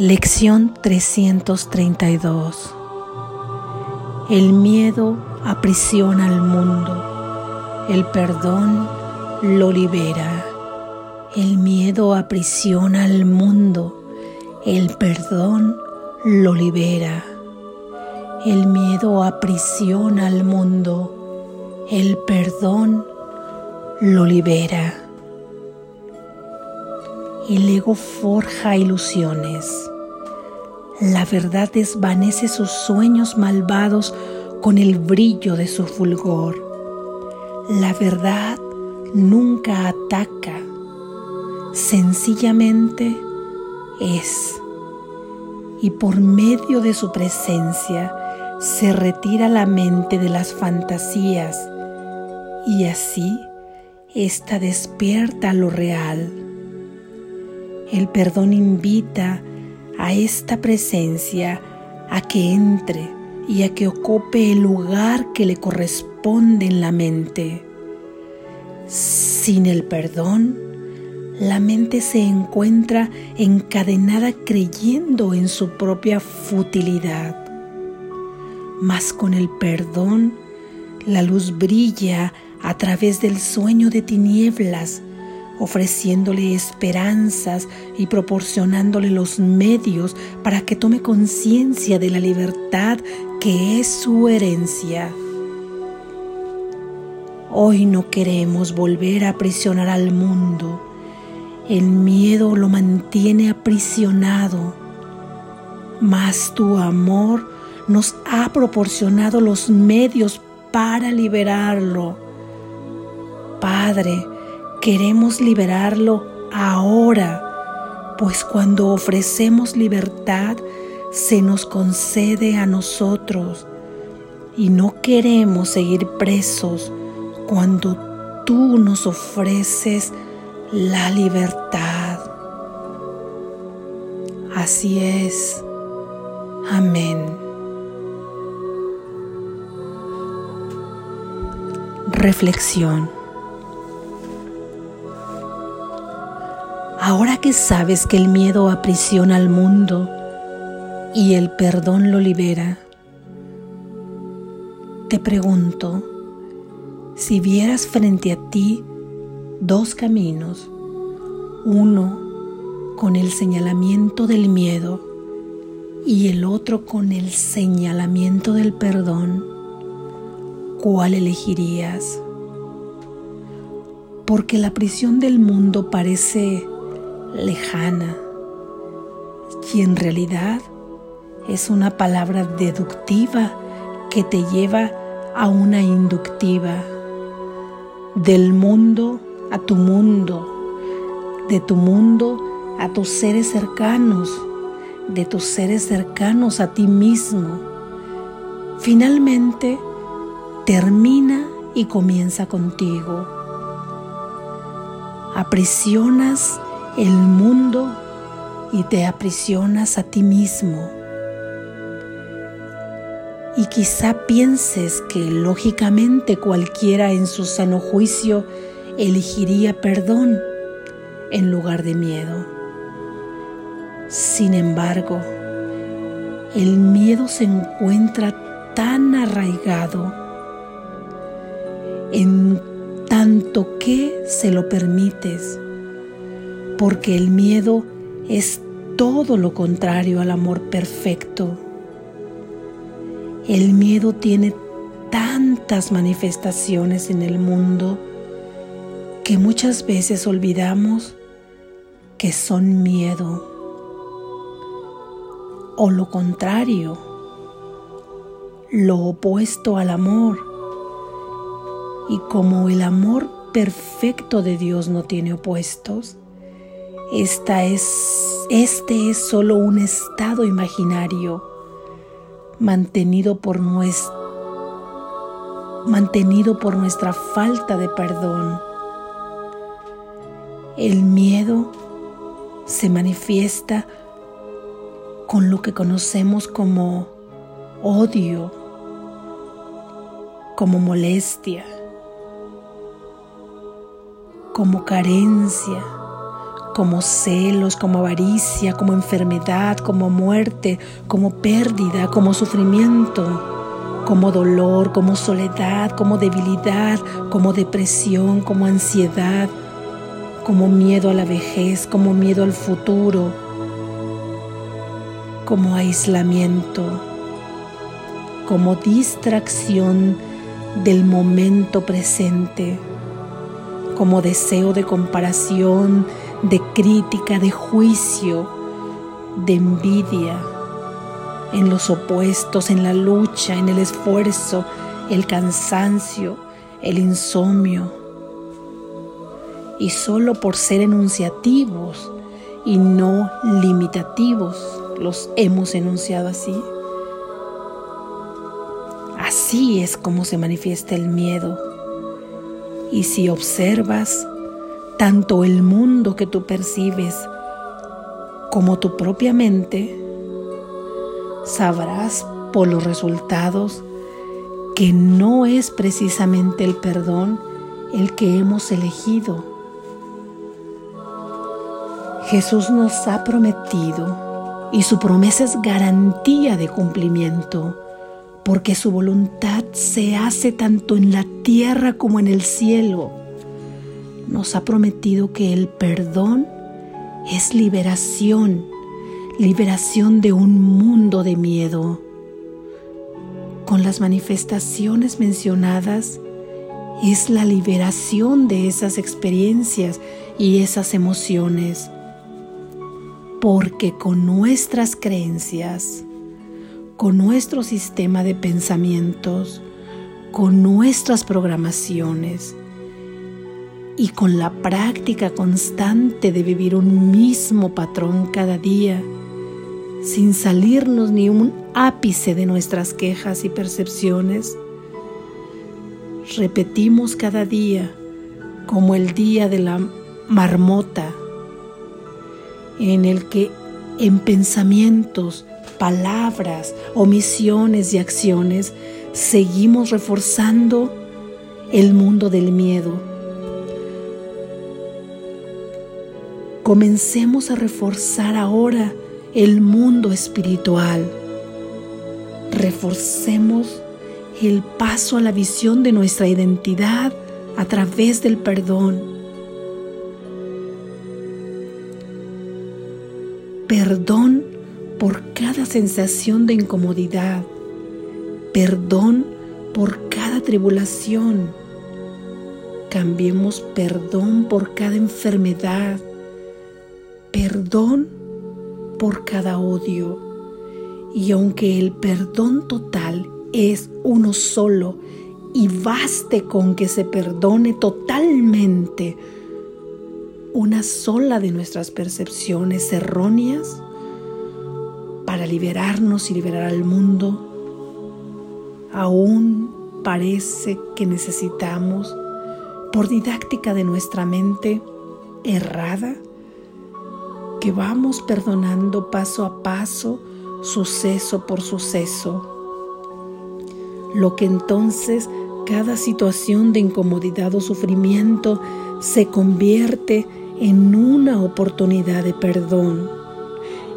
Lección 332 El miedo aprisiona al mundo, el perdón lo libera. El miedo aprisiona al mundo, el perdón lo libera. El miedo aprisiona al mundo, el perdón lo libera. El ego forja ilusiones. La verdad desvanece sus sueños malvados con el brillo de su fulgor. La verdad nunca ataca, sencillamente es. Y por medio de su presencia se retira la mente de las fantasías y así ésta despierta lo real. El perdón invita a esta presencia a que entre y a que ocupe el lugar que le corresponde en la mente. Sin el perdón, la mente se encuentra encadenada creyendo en su propia futilidad. Mas con el perdón, la luz brilla a través del sueño de tinieblas, ofreciéndole esperanzas y proporcionándole los medios para que tome conciencia de la libertad que es su herencia. Hoy no queremos volver a aprisionar al mundo. El miedo lo mantiene aprisionado. Mas tu amor nos ha proporcionado los medios para liberarlo. Padre, queremos liberarlo ahora, pues cuando ofrecemos libertad se nos concede a nosotros y no queremos seguir presos cuando tú nos ofreces la libertad. Así es. Amén. Reflexión. Ahora que sabes que el miedo aprisiona al mundo y el perdón lo libera, te pregunto, si vieras frente a ti dos caminos, uno con el señalamiento del miedo y el otro con el señalamiento del perdón, ¿cuál elegirías? Porque la prisión del mundo parece lejana y en realidad es una palabra deductiva que te lleva a una inductiva del mundo a tu mundo, de tu mundo a tus seres cercanos, de tus seres cercanos a ti mismo. Finalmente, termina y comienza contigo. Aprisionas el mundo y te aprisionas a ti mismo. Y quizá pienses que lógicamente cualquiera en su sano juicio elegiría perdón en lugar de miedo. Sin embargo, el miedo se encuentra tan arraigado en tanto que se lo permites, porque el miedo es todo lo contrario al amor perfecto el miedo tiene tantas manifestaciones en el mundo que muchas veces olvidamos que son miedo. O lo contrario, lo opuesto al amor. Y como el amor perfecto de Dios no tiene opuestos, esta es, este es solo un estado imaginario mantenido por, mantenido por nuestra falta de perdón. El miedo se manifiesta con lo que conocemos como odio, como molestia, como carencia, como celos, como avaricia, como enfermedad, como muerte, como pérdida, como sufrimiento, como dolor, como soledad, como debilidad, como depresión, como ansiedad, como miedo a la vejez, como miedo al futuro, como aislamiento, como distracción del momento presente, como deseo de comparación, de crítica, de juicio, de envidia, en los opuestos, en la lucha, en el esfuerzo, el cansancio, el insomnio. Y solo por ser enunciativos y no limitativos los hemos enunciado así. Así es como se manifiesta el miedo. Y si observas tanto el mundo que tú percibes como tu propia mente, sabrás por los resultados que no es precisamente el perdón el que hemos elegido. Jesús nos ha prometido y su promesa es garantía de cumplimiento, porque su voluntad se hace tanto en la tierra como en el cielo nos ha prometido que el perdón es liberación, liberación de un mundo de miedo. Con las manifestaciones mencionadas es la liberación de esas experiencias y esas emociones. Porque con nuestras creencias, con nuestro sistema de pensamientos, con nuestras programaciones, y con la práctica constante de vivir un mismo patrón cada día, sin salirnos ni un ápice de nuestras quejas y percepciones, repetimos cada día como el día de la marmota, en el que en pensamientos, palabras, omisiones y acciones seguimos reforzando el mundo del miedo Comencemos a reforzar ahora el mundo espiritual. Reforcemos el paso a la visión de nuestra identidad a través del perdón. Perdón por cada sensación de incomodidad. Perdón por cada tribulación. Cambiemos perdón por cada enfermedad perdón por cada odio. Y aunque el perdón total es uno solo y baste con que se perdone totalmente una sola de nuestras percepciones erróneas para liberarnos y liberar al mundo, aún parece que necesitamos, por didáctica de nuestra mente errada, que vamos perdonando paso a paso, suceso por suceso. Lo que entonces cada situación de incomodidad o sufrimiento se convierte en una oportunidad de perdón,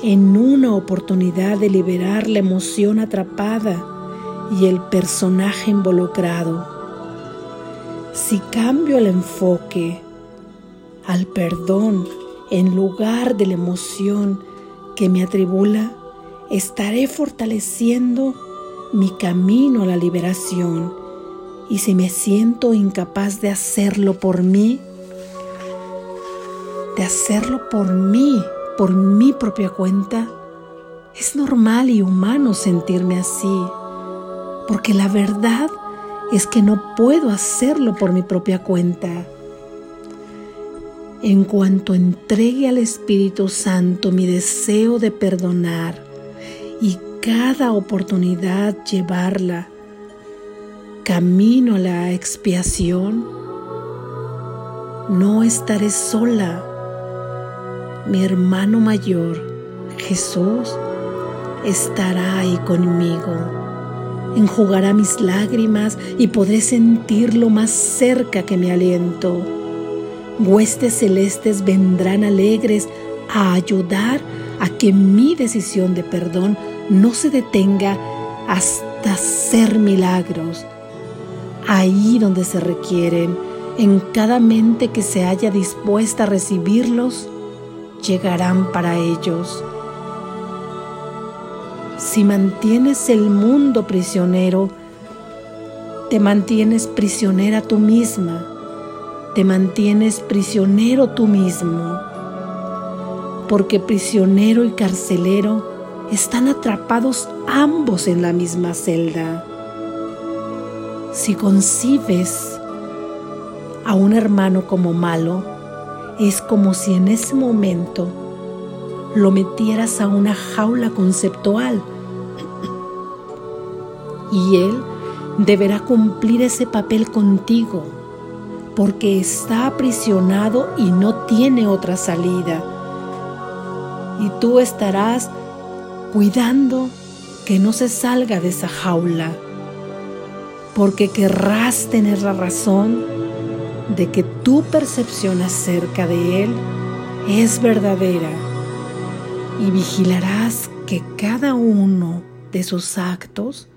en una oportunidad de liberar la emoción atrapada y el personaje involucrado. Si cambio el enfoque al perdón, en lugar de la emoción que me atribula, estaré fortaleciendo mi camino a la liberación. Y si me siento incapaz de hacerlo por mí, de hacerlo por mí, por mi propia cuenta, es normal y humano sentirme así, porque la verdad es que no puedo hacerlo por mi propia cuenta en cuanto entregue al Espíritu Santo mi deseo de perdonar y cada oportunidad llevarla camino a la expiación, no estaré sola. Mi hermano mayor, Jesús, estará ahí conmigo. Enjugará mis lágrimas y podré sentirlo más cerca que mi aliento huestes celestes vendrán alegres a ayudar a que mi decisión de perdón no se detenga hasta hacer milagros. Ahí donde se requieren, en cada mente que se haya dispuesta a recibirlos, llegarán para ellos. Si mantienes el mundo prisionero, te mantienes prisionera tú misma, te mantienes prisionero tú mismo, porque prisionero y carcelero están atrapados ambos en la misma celda. Si concibes a un hermano como malo, es como si en ese momento lo metieras a una jaula conceptual. Y él deberá cumplir ese papel contigo porque está aprisionado y no tiene otra salida. Y tú estarás cuidando que no se salga de esa jaula, porque querrás tener la razón de que tu percepción acerca de Él es verdadera y vigilarás que cada uno de sus actos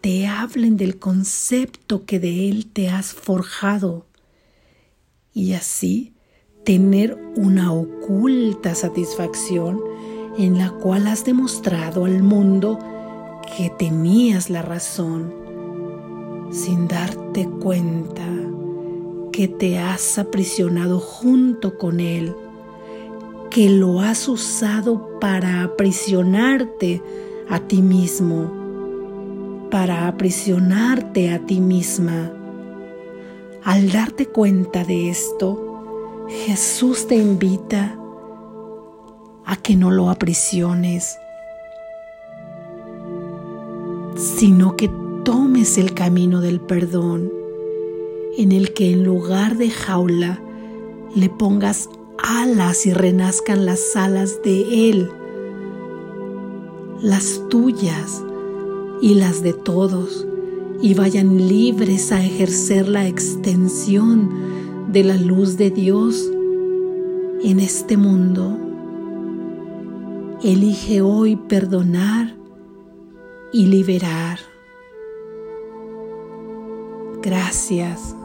te hablen del concepto que de Él te has forjado y así tener una oculta satisfacción en la cual has demostrado al mundo que tenías la razón sin darte cuenta que te has aprisionado junto con Él, que lo has usado para aprisionarte a ti mismo, para aprisionarte a ti misma. Al darte cuenta de esto, Jesús te invita a que no lo aprisiones, sino que tomes el camino del perdón, en el que en lugar de jaula le pongas alas y renazcan las alas de Él, las tuyas y las de todos, y vayan libres a ejercer la extensión de la luz de Dios en este mundo. Elige hoy perdonar y liberar. Gracias.